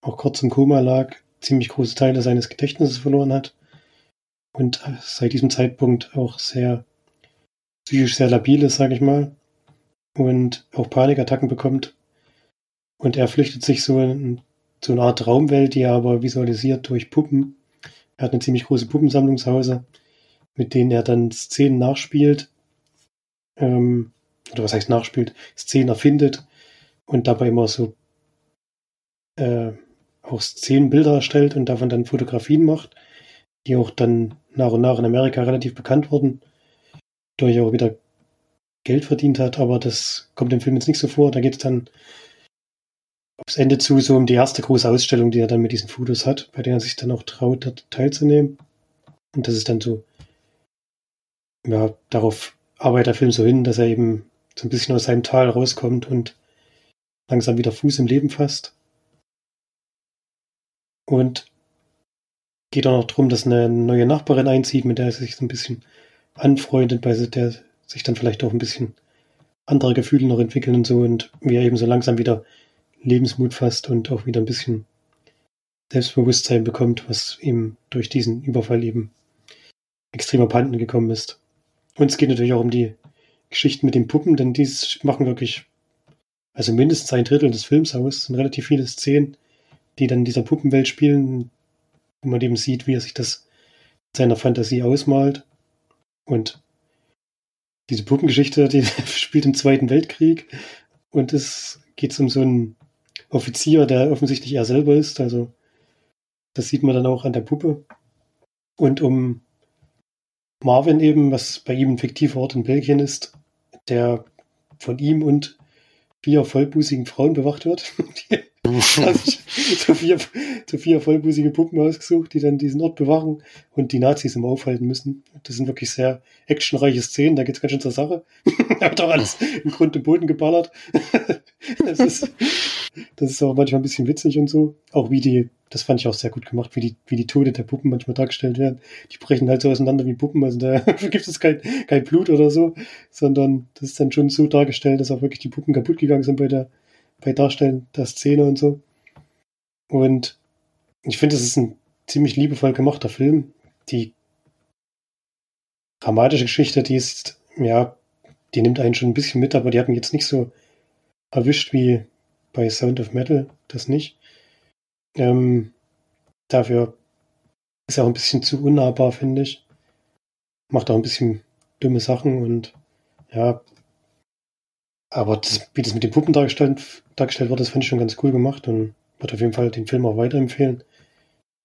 auch kurz im Koma lag, ziemlich große Teile seines Gedächtnisses verloren hat. Und seit diesem Zeitpunkt auch sehr psychisch sehr labil ist, sage ich mal, und auch Panikattacken bekommt. Und er flüchtet sich so in so eine Art Traumwelt, die er aber visualisiert durch Puppen. Er hat eine ziemlich große Puppensammlung zu Hause, mit denen er dann Szenen nachspielt. Ähm, oder was heißt nachspielt? Szenen erfindet und dabei immer so äh, auch Szenenbilder erstellt und davon dann Fotografien macht, die auch dann nach und nach in Amerika relativ bekannt wurden, durch auch wieder Geld verdient hat, aber das kommt im Film jetzt nicht so vor. Da geht es dann aufs Ende zu so um die erste große Ausstellung, die er dann mit diesen Fotos hat, bei der er sich dann auch traut, dort teilzunehmen. Und das ist dann so, ja, darauf arbeitet der Film so hin, dass er eben so ein bisschen aus seinem Tal rauskommt und langsam wieder Fuß im Leben fasst. Und geht auch noch darum, dass eine neue Nachbarin einzieht, mit der er sich so ein bisschen anfreundet, bei der sich dann vielleicht auch ein bisschen andere Gefühle noch entwickeln und so und wie er eben so langsam wieder Lebensmut fasst und auch wieder ein bisschen Selbstbewusstsein bekommt, was ihm durch diesen Überfall eben extrem abhanden gekommen ist. Und es geht natürlich auch um die Geschichten mit den Puppen, denn die machen wirklich, also mindestens ein Drittel des Films aus, sind relativ viele Szenen, die dann in dieser Puppenwelt spielen, wo man eben sieht, wie er sich das in seiner Fantasie ausmalt. Und diese Puppengeschichte, die spielt im Zweiten Weltkrieg und es geht um so einen Offizier, der offensichtlich er selber ist. Also das sieht man dann auch an der Puppe. Und um Marvin eben, was bei ihm ein fiktiver Ort in Belgien ist, der von ihm und vier vollbusigen Frauen bewacht wird. Die so vier, so vier vollbusige Puppen ausgesucht, die dann diesen Ort bewachen und die Nazis immer aufhalten müssen. Das sind wirklich sehr actionreiche Szenen, da geht's ganz schön zur Sache. da wird auch alles im Grund und Boden geballert. das, ist, das ist auch manchmal ein bisschen witzig und so. Auch wie die, das fand ich auch sehr gut gemacht, wie die, wie die Tode der Puppen manchmal dargestellt werden. Die brechen halt so auseinander wie Puppen, also da gibt es kein, kein Blut oder so, sondern das ist dann schon so dargestellt, dass auch wirklich die Puppen kaputt gegangen sind bei der bei Darstellen der Szene und so. Und ich finde, es ist ein ziemlich liebevoll gemachter Film. Die dramatische Geschichte, die ist, ja, die nimmt einen schon ein bisschen mit, aber die hat mich jetzt nicht so erwischt wie bei Sound of Metal, das nicht. Ähm, dafür ist er auch ein bisschen zu unnahbar, finde ich. Macht auch ein bisschen dumme Sachen und ja, aber das, wie das mit den Puppen dargestellt, dargestellt wird, das fand ich schon ganz cool gemacht und würde auf jeden Fall den Film auch weiterempfehlen.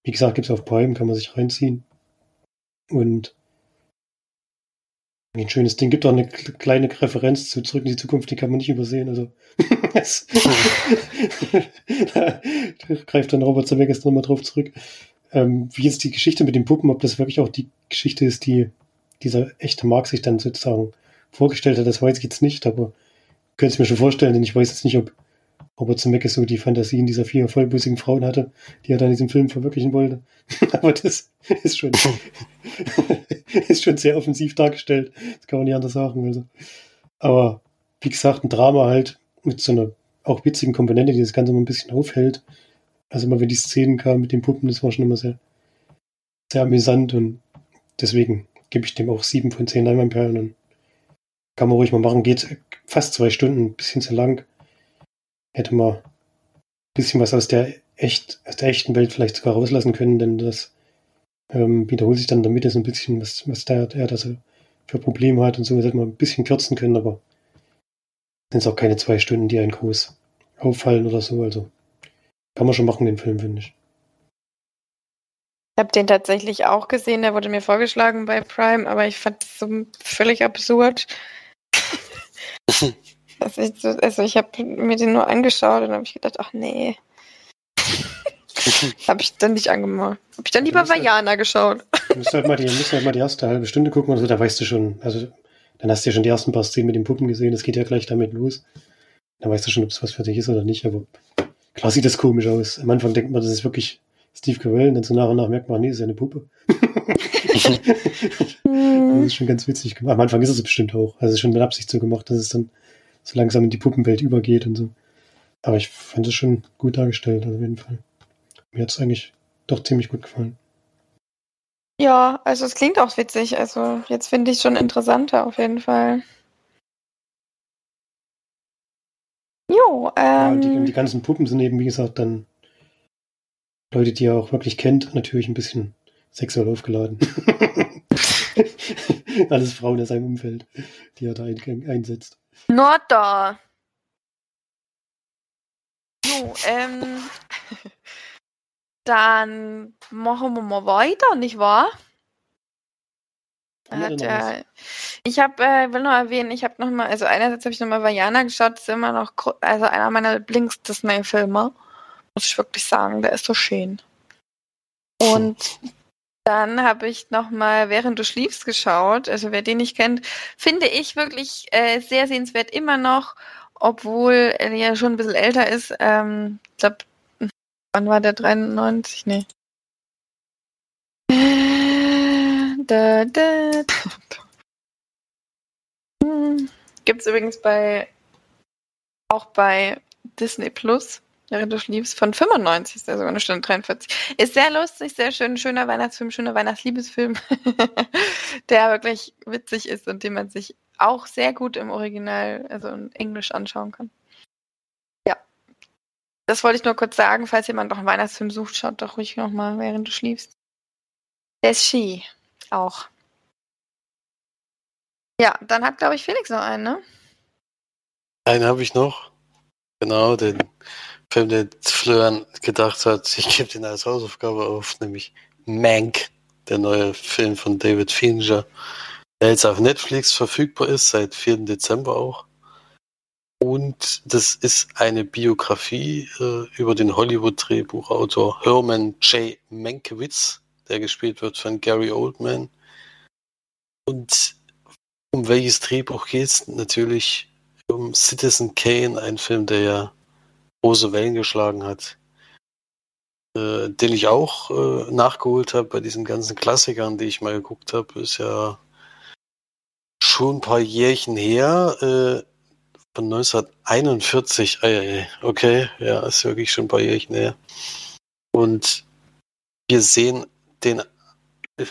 Wie gesagt, gibt es auf Prime, kann man sich reinziehen. Und ein schönes Ding. Gibt auch eine kleine Referenz zu Zurück in die Zukunft, die kann man nicht übersehen. Also da greift dann Robert Zemeckis nochmal drauf zurück. ähm, wie jetzt die Geschichte mit den Puppen, ob das wirklich auch die Geschichte ist, die dieser echte Mark sich dann sozusagen vorgestellt hat, das weiß ich jetzt nicht, aber könnte es mir schon vorstellen, denn ich weiß jetzt nicht, ob Robert Zemeckis so die Fantasien dieser vier vollbusigen Frauen hatte, die er dann in diesem Film verwirklichen wollte. aber das ist schon, ist schon sehr offensiv dargestellt. Das kann man nicht anders sagen. Also. Aber wie gesagt, ein Drama halt mit so einer auch witzigen Komponente, die das Ganze mal ein bisschen aufhält. Also immer wenn die Szenen kamen mit den Puppen, das war schon immer sehr, sehr amüsant und deswegen gebe ich dem auch sieben von zehn Leinwandperlen und kann man ruhig mal machen. Geht fast zwei Stunden, ein bisschen zu lang. Hätte man ein bisschen was aus der echt, aus der echten Welt vielleicht sogar rauslassen können, denn das ähm, wiederholt sich dann Mitte so ein bisschen, was, was der, der da so für Probleme hat und so. Das hätte man ein bisschen kürzen können, aber sind es auch keine zwei Stunden, die einen groß auffallen oder so. Also kann man schon machen, den Film, finde ich. Ich habe den tatsächlich auch gesehen, der wurde mir vorgeschlagen bei Prime, aber ich fand es so völlig absurd. Also ich, also ich habe mir den nur angeschaut und habe ich gedacht, ach nee. habe ich dann nicht angemacht. Habe ich dann lieber Vajana geschaut. Du musst halt mal die, musst halt mal die erste halbe Stunde gucken so, da weißt du schon, also dann hast du ja schon die ersten paar Szenen mit den Puppen gesehen, das geht ja gleich damit los. Dann weißt du schon, ob es was für dich ist oder nicht, aber klar sieht das komisch aus. Am Anfang denkt man, das ist wirklich Steve Carell und dann so nach und nach merkt man, nee, ist ja eine Puppe. das ist schon ganz witzig gemacht. Am Anfang ist es bestimmt auch. Also es ist schon mit Absicht so gemacht, dass es dann so langsam in die Puppenwelt übergeht und so. Aber ich fand es schon gut dargestellt, also auf jeden Fall. Mir hat es eigentlich doch ziemlich gut gefallen. Ja, also es klingt auch witzig. Also jetzt finde ich es schon interessanter auf jeden Fall. Jo, ähm. Ja, die, die ganzen Puppen sind eben, wie gesagt, dann Leute, die er auch wirklich kennt, natürlich ein bisschen sexuell aufgeladen. Alles Frauen in seinem Umfeld, die er da ein, einsetzt. Nordda. Jo, ähm. Dann machen wir mal weiter, nicht wahr? Hat, äh, ich habe, äh, will nur erwähnen, ich habe noch mal, also einerseits habe ich noch mal Vajana geschaut, das ist immer noch, also einer meiner Lieblings-Disney-Filme, muss ich wirklich sagen, der ist so schön. Und dann habe ich noch mal während du schliefst geschaut, also wer den nicht kennt, finde ich wirklich äh, sehr sehenswert immer noch, obwohl er ja schon ein bisschen älter ist. Ähm, ich glaube, Wann war der 93? Nee. Da, da, da. Hm. Gibt's übrigens bei auch bei Disney Plus, während du schliefst, von 95 ist der sogar eine Stunde 43. Ist sehr lustig, sehr schön, schöner Weihnachtsfilm, schöner Weihnachtsliebesfilm, der wirklich witzig ist und den man sich auch sehr gut im Original, also in Englisch anschauen kann. Das wollte ich nur kurz sagen, falls jemand noch einen Weihnachtsfilm sucht, schaut doch ruhig nochmal, während du schliefst. Der ist Ski auch. Ja, dann hat, glaube ich, Felix noch einen, ne? Einen habe ich noch. Genau, den Film, den Florian gedacht hat, ich gebe den als Hausaufgabe auf, nämlich Mank, der neue Film von David Fincher, der jetzt auf Netflix verfügbar ist, seit 4. Dezember auch. Und das ist eine Biografie äh, über den Hollywood-Drehbuchautor Herman J. Mankiewicz, der gespielt wird von Gary Oldman. Und um welches Drehbuch geht es? Natürlich um Citizen Kane, ein Film, der ja große Wellen geschlagen hat, äh, den ich auch äh, nachgeholt habe bei diesen ganzen Klassikern, die ich mal geguckt habe, ist ja schon ein paar Jährchen her. Äh, von 1941. Okay, ja, ist wirklich schon ein paar Jährchen her. Und wir sehen den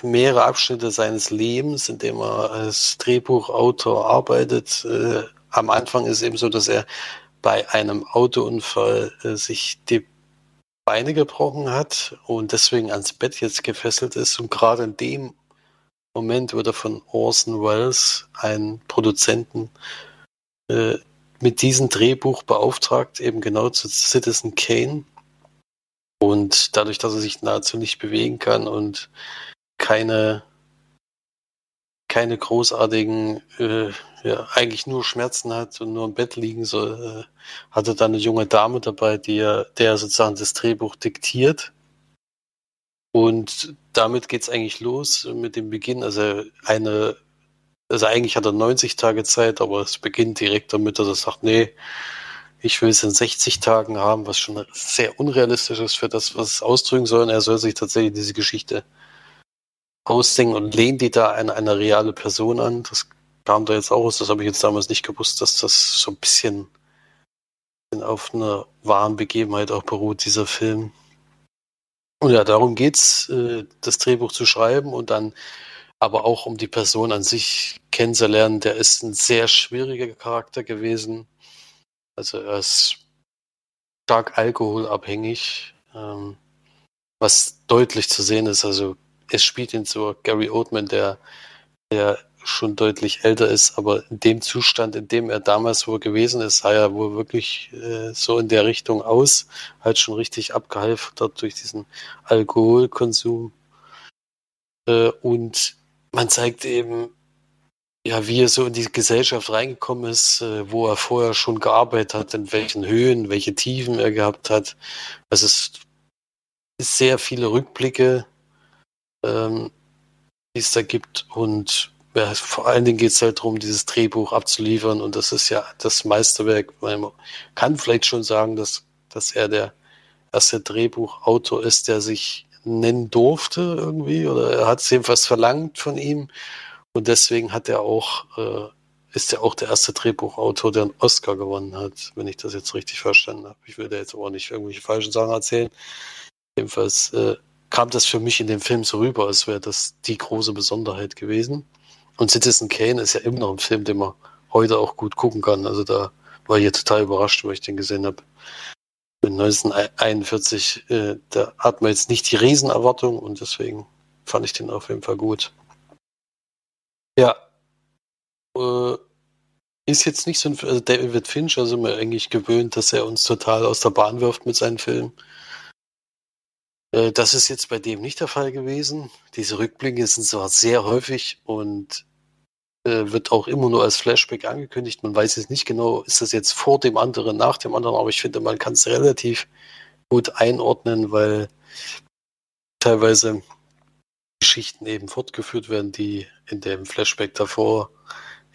mehrere Abschnitte seines Lebens, in dem er als Drehbuchautor arbeitet. Äh, am Anfang ist eben so, dass er bei einem Autounfall äh, sich die Beine gebrochen hat und deswegen ans Bett jetzt gefesselt ist. Und gerade in dem Moment wird er von Orson Welles, einem Produzenten, äh, mit diesem Drehbuch beauftragt, eben genau zu Citizen Kane. Und dadurch, dass er sich nahezu nicht bewegen kann und keine, keine großartigen, äh, ja, eigentlich nur Schmerzen hat und nur im Bett liegen soll, äh, hat er dann eine junge Dame dabei, die er, der sozusagen das Drehbuch diktiert. Und damit geht es eigentlich los mit dem Beginn. Also eine, also eigentlich hat er 90 Tage Zeit, aber es beginnt direkt damit, dass er sagt, nee, ich will es in 60 Tagen haben, was schon sehr unrealistisch ist für das, was es ausdrücken soll. Und er soll sich tatsächlich diese Geschichte ausdenken und lehnt die da an eine reale Person an. Das kam da jetzt auch aus, das habe ich jetzt damals nicht gewusst, dass das so ein bisschen auf einer wahren Begebenheit auch beruht, dieser Film. Und ja, darum geht's, äh, das Drehbuch zu schreiben und dann aber auch um die Person an sich kennenzulernen. Der ist ein sehr schwieriger Charakter gewesen. Also er ist stark alkoholabhängig, ähm, was deutlich zu sehen ist. Also es spielt ihn so Gary Oldman, der, der schon deutlich älter ist, aber in dem Zustand, in dem er damals wohl gewesen ist, sah er wohl wirklich äh, so in der Richtung aus, halt schon richtig abgehalftert durch diesen Alkoholkonsum. Äh, und man zeigt eben, ja, wie er so in die Gesellschaft reingekommen ist, äh, wo er vorher schon gearbeitet hat, in welchen Höhen, welche Tiefen er gehabt hat. Also es ist sehr viele Rückblicke, ähm, die es da gibt und ja, vor allen Dingen geht es halt darum, dieses Drehbuch abzuliefern und das ist ja das Meisterwerk. Man kann vielleicht schon sagen, dass, dass er der erste Drehbuchautor ist, der sich nennen durfte irgendwie oder er hat es jedenfalls verlangt von ihm und deswegen hat er auch, äh, ist er auch der erste Drehbuchautor, der einen Oscar gewonnen hat, wenn ich das jetzt richtig verstanden habe. Ich da jetzt aber nicht irgendwelche falschen Sachen erzählen. Jedenfalls äh, kam das für mich in dem Film so rüber, als wäre das die große Besonderheit gewesen. Und Citizen Kane ist ja immer noch ein Film, den man heute auch gut gucken kann. Also da war ich total überrascht, wo ich den gesehen habe. In 1941, äh, da hat man jetzt nicht die Riesenerwartung und deswegen fand ich den auf jeden Fall gut. Ja. Äh, ist jetzt nicht so ein, also David Finch, also mir eigentlich gewöhnt, dass er uns total aus der Bahn wirft mit seinen Filmen. Äh, das ist jetzt bei dem nicht der Fall gewesen. Diese Rückblicke sind zwar sehr häufig und äh, wird auch immer nur als Flashback angekündigt. Man weiß jetzt nicht genau, ist das jetzt vor dem anderen, nach dem anderen, aber ich finde, man kann es relativ gut einordnen, weil teilweise Geschichten eben fortgeführt werden, die in dem Flashback davor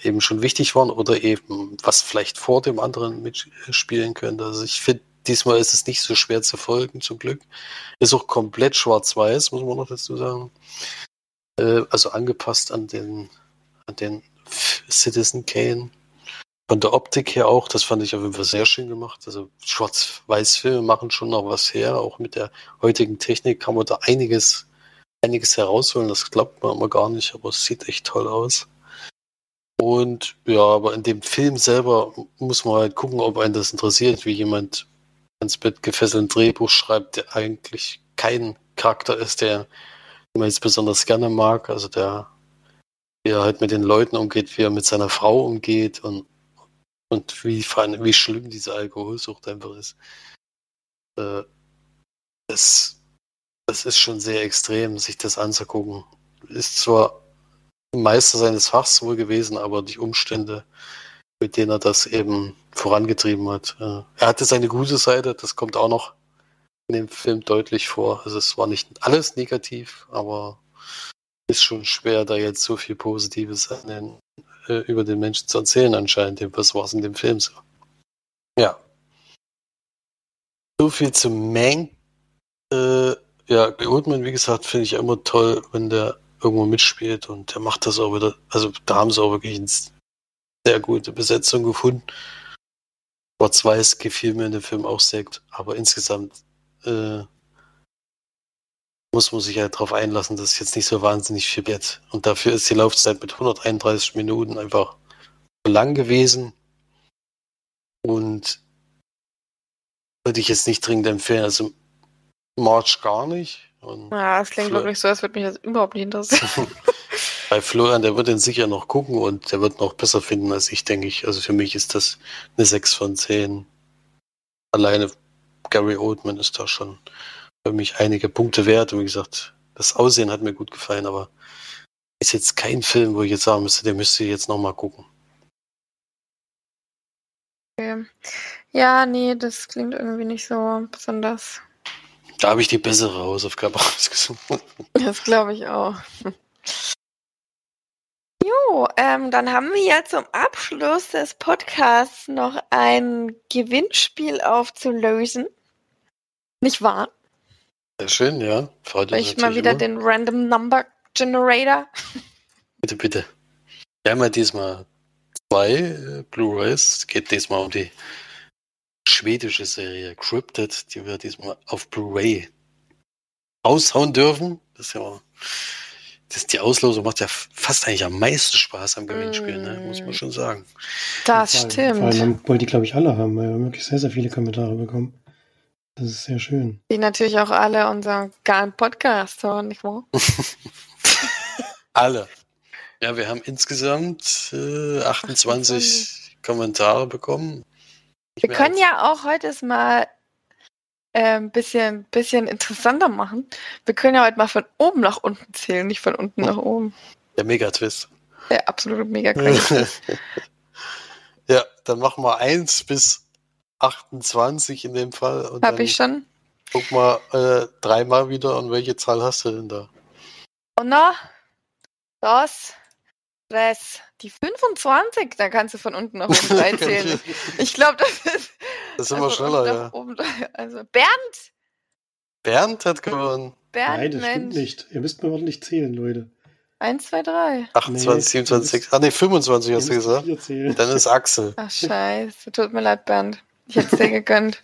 eben schon wichtig waren oder eben was vielleicht vor dem anderen mitspielen könnte. Also ich finde, diesmal ist es nicht so schwer zu folgen, zum Glück. Ist auch komplett schwarz-weiß, muss man noch dazu sagen. Äh, also angepasst an den den Citizen Kane. Von der Optik her auch, das fand ich auf jeden Fall sehr schön gemacht. Also Schwarz-Weiß-Filme machen schon noch was her. Auch mit der heutigen Technik kann man da einiges, einiges herausholen. Das glaubt man immer gar nicht, aber es sieht echt toll aus. Und ja, aber in dem Film selber muss man halt gucken, ob einen das interessiert, wie jemand ans Bett gefesselt Drehbuch schreibt, der eigentlich kein Charakter ist, der man jetzt besonders gerne mag. Also der wie er halt mit den Leuten umgeht, wie er mit seiner Frau umgeht und, und wie, wie schlimm diese Alkoholsucht einfach ist. Äh, das, das ist schon sehr extrem, sich das anzugucken. Ist zwar Meister seines Fachs wohl gewesen, aber die Umstände, mit denen er das eben vorangetrieben hat. Äh, er hatte seine gute Seite, das kommt auch noch in dem Film deutlich vor. Also es war nicht alles negativ, aber ist schon schwer, da jetzt so viel Positives den, äh, über den Menschen zu erzählen anscheinend. Was war es in dem Film so? Ja. So viel zu Mank. Äh, ja, Goldman, wie gesagt, finde ich immer toll, wenn der irgendwo mitspielt und der macht das auch wieder. Also da haben sie auch wirklich eine sehr gute Besetzung gefunden. Schwarz-Weiß gefiel mir in dem Film auch sehr gut, aber insgesamt äh, muss man sich halt darauf einlassen, dass es jetzt nicht so wahnsinnig viel wird. Und dafür ist die Laufzeit mit 131 Minuten einfach lang gewesen. Und würde ich jetzt nicht dringend empfehlen. Also March gar nicht. Und ja, es klingt wirklich so, als würde mich das überhaupt nicht interessieren. Bei Florian, der wird den sicher noch gucken und der wird noch besser finden als ich, denke ich. Also für mich ist das eine 6 von 10. Alleine Gary Oldman ist da schon für mich einige Punkte wert. Und wie gesagt, das Aussehen hat mir gut gefallen, aber ist jetzt kein Film, wo ich jetzt sagen müsste, der müsste jetzt nochmal gucken. Okay. Ja, nee, das klingt irgendwie nicht so besonders. Da habe ich die bessere Hausaufgabe rausgesucht. Das glaube ich auch. Jo, ähm, dann haben wir ja zum Abschluss des Podcasts noch ein Gewinnspiel aufzulösen. Nicht wahr? Sehr schön, ja. Freut Soll ich mal wieder immer. den Random Number Generator? Bitte, bitte. Wir haben ja diesmal zwei äh, Blu-rays. Es geht diesmal um die schwedische Serie Cryptid, die wir diesmal auf Blu-ray raushauen dürfen. Das ist ja das, die Auslosung macht ja fast eigentlich am meisten Spaß am Gewinnspiel, ne? muss man Mm. schon sagen. Das Vor allem- stimmt. Vor allem haben- wollen die, glaube ich, alle haben, weil wir wirklich sehr, sehr viele Kommentare bekommen. Das ist sehr schön. Die natürlich auch alle unseren geilen Podcast hören, nicht wahr? Alle. Ja, wir haben insgesamt äh, 28 Kommentare bekommen. Wir können ja auch heute es mal äh, ein bisschen, bisschen interessanter machen. Wir können ja heute mal von oben nach unten zählen, nicht von unten nach oben. Der Megatwist. Der absolute mega crazy. ja, dann machen wir 1 bis 28 in dem Fall. Und Hab dann ich schon. guck mal äh, dreimal wieder und welche Zahl hast du denn da? Uno, dos, tres. Die 25, da kannst du von unten nach oben drei zählen. Ich glaube, das ist. Das sind wir also schneller, ja. oben. Also Bernd! Bernd hat gewonnen. Bernd, Nein, das stimmt Mensch. nicht. Ihr müsst mal ordentlich zählen, Leute. Eins, zwei, drei. 28, 27, ah ne, 25 hast du gesagt. Dann ist Axel. Ach, scheiße. Tut mir leid, Bernd. Ich hätte es dir gegönnt.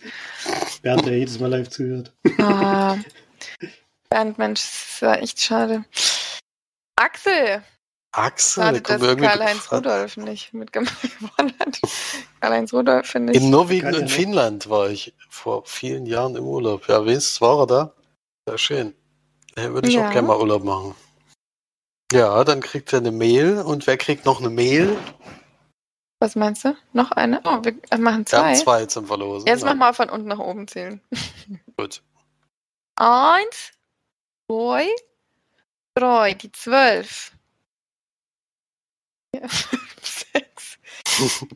Bernd, der jedes Mal live zuhört. Ah. Bernd, Mensch, das war echt schade. Axel! Axel, Schade, dass irgendwie Karl-Heinz Rudolf nicht mitgemacht hat. Karl-Heinz Rudolf finde ich. In Norwegen und. Finnland war ich vor vielen Jahren im Urlaub. Ja, wenigstens war er da. Ja, schön. Da würde ich Ja. auch gerne mal Urlaub machen. Ja, dann kriegt er eine Mail. Und wer kriegt noch eine Mail? Was meinst du? Noch eine? Oh, wir machen Wir haben zwei. zwei zum Verlosen. Jetzt Ja, mach mal von unten nach oben zählen. Gut. Eins, zwei, drei, die zwölf. Sechs,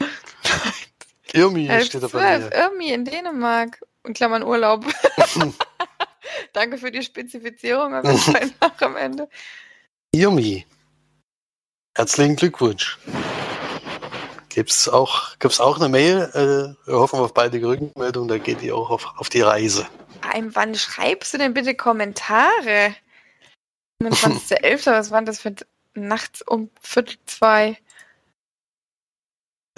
Irmi elf, steht da bei mir. Irmi in Dänemark. In Klammern Urlaub. Danke für die Spezifizierung Fall noch am Ende. Irmi. Herzlichen Glückwunsch. Gibt's auch, gibt's auch eine Mail? Äh, wir hoffen auf beide Rückmeldungen, da geht die auch auf, auf die Reise. Ein, wann schreibst du denn bitte Kommentare? 25.11. Was waren das für nachts um Viertel zwei?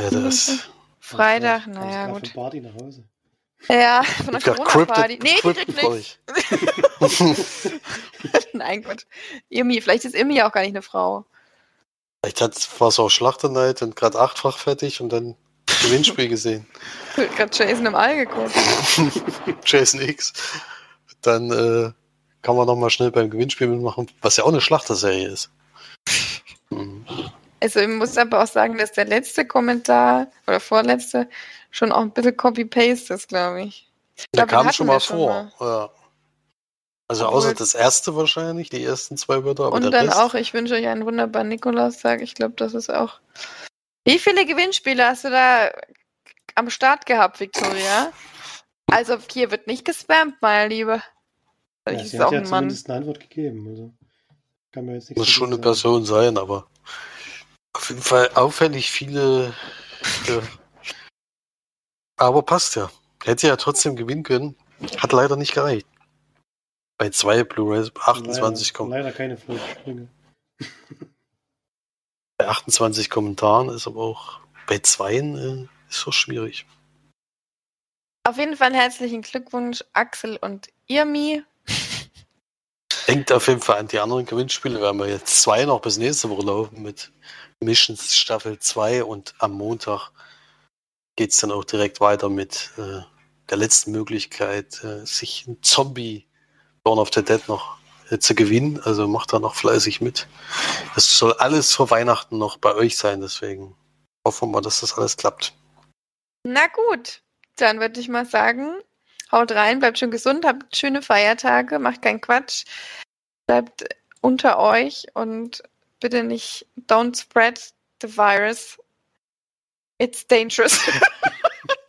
Ja, das, Freitag? Kommst Naja, gut. Von Party nach Hause. Ja, von der ich Corona-Party. Nee, die kriegt ich. Nein, Gott. Irmi, vielleicht ist Irmi ja auch gar nicht eine Frau. Vielleicht hat, war es auch Schlachterneid und gerade achtfach fertig und dann Gewinnspiel gesehen. Gerade Jason im All geguckt. Jason X. Dann äh, kann man noch mal schnell beim Gewinnspiel mitmachen, was ja auch eine Schlachterserie ist. Also ich muss aber auch sagen, dass der letzte Kommentar oder vorletzte schon auch ein bisschen Copy-Paste ist, glaube ich. Da glaub, den kam schon mal schon vor. Ja. Also Obwohl- außer das erste wahrscheinlich, die ersten zwei Wörter, aber Und der dann Rest, auch, ich wünsche euch einen wunderbaren Nikolaustag. Ich glaube, das ist auch. Wie viele Gewinnspiele hast du da am Start gehabt, Victoria? Also hier wird nicht gespammt, meine Liebe. Ja, Ich ist sie hat auch ja ein Mann. zumindest eine Antwort gegeben. Also kann man jetzt nichts muss schon eine. Person sein, aber auf jeden Fall auffällig viele. Ja. Aber passt ja. Hätte ja trotzdem gewinnen können. Hat leider nicht gereicht. Bei zwei Blu-rays 28 leider, kommen. leider keine Flugspringe. Bei 28 Kommentaren ist aber auch bei zweien äh, ist so schwierig. Auf jeden Fall herzlichen Glückwunsch, Axel und Irmi. Denkt auf jeden Fall an die anderen Gewinnspiele. Wir haben ja jetzt zwei noch bis nächste Woche laufen mit Missions Staffel 2 und am Montag geht es dann auch direkt weiter mit äh, der letzten Möglichkeit, äh, sich ein Zombie Dawn of the Dead noch äh, zu gewinnen. Also macht da noch fleißig mit. Das soll alles vor Weihnachten noch bei euch sein, deswegen hoffen wir, dass das alles klappt. Na gut, dann würde ich mal sagen, haut rein, bleibt schön gesund, habt schöne Feiertage, macht keinen Quatsch, bleibt unter euch und bitte nicht, don't spread the virus. It's dangerous.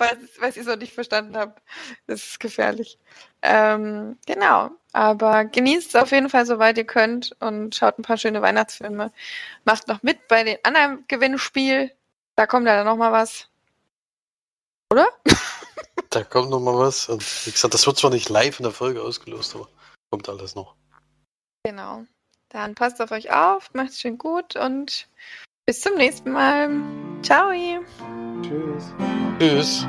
falls, falls ihr es noch nicht verstanden habt. Das ist gefährlich. Ähm, genau. Aber genießt es auf jeden Fall, soweit ihr könnt und schaut ein paar schöne Weihnachtsfilme. Macht noch mit bei den anderen Gewinnspiel. Da kommt ja dann noch mal was. Oder? Da kommt noch mal was. Und wie gesagt, das wird zwar nicht live in der Folge ausgelost, aber kommt alles noch. Genau. Dann passt auf euch auf, macht's schön gut und bis zum nächsten Mal. Ciao. Tschüss. Tschüss.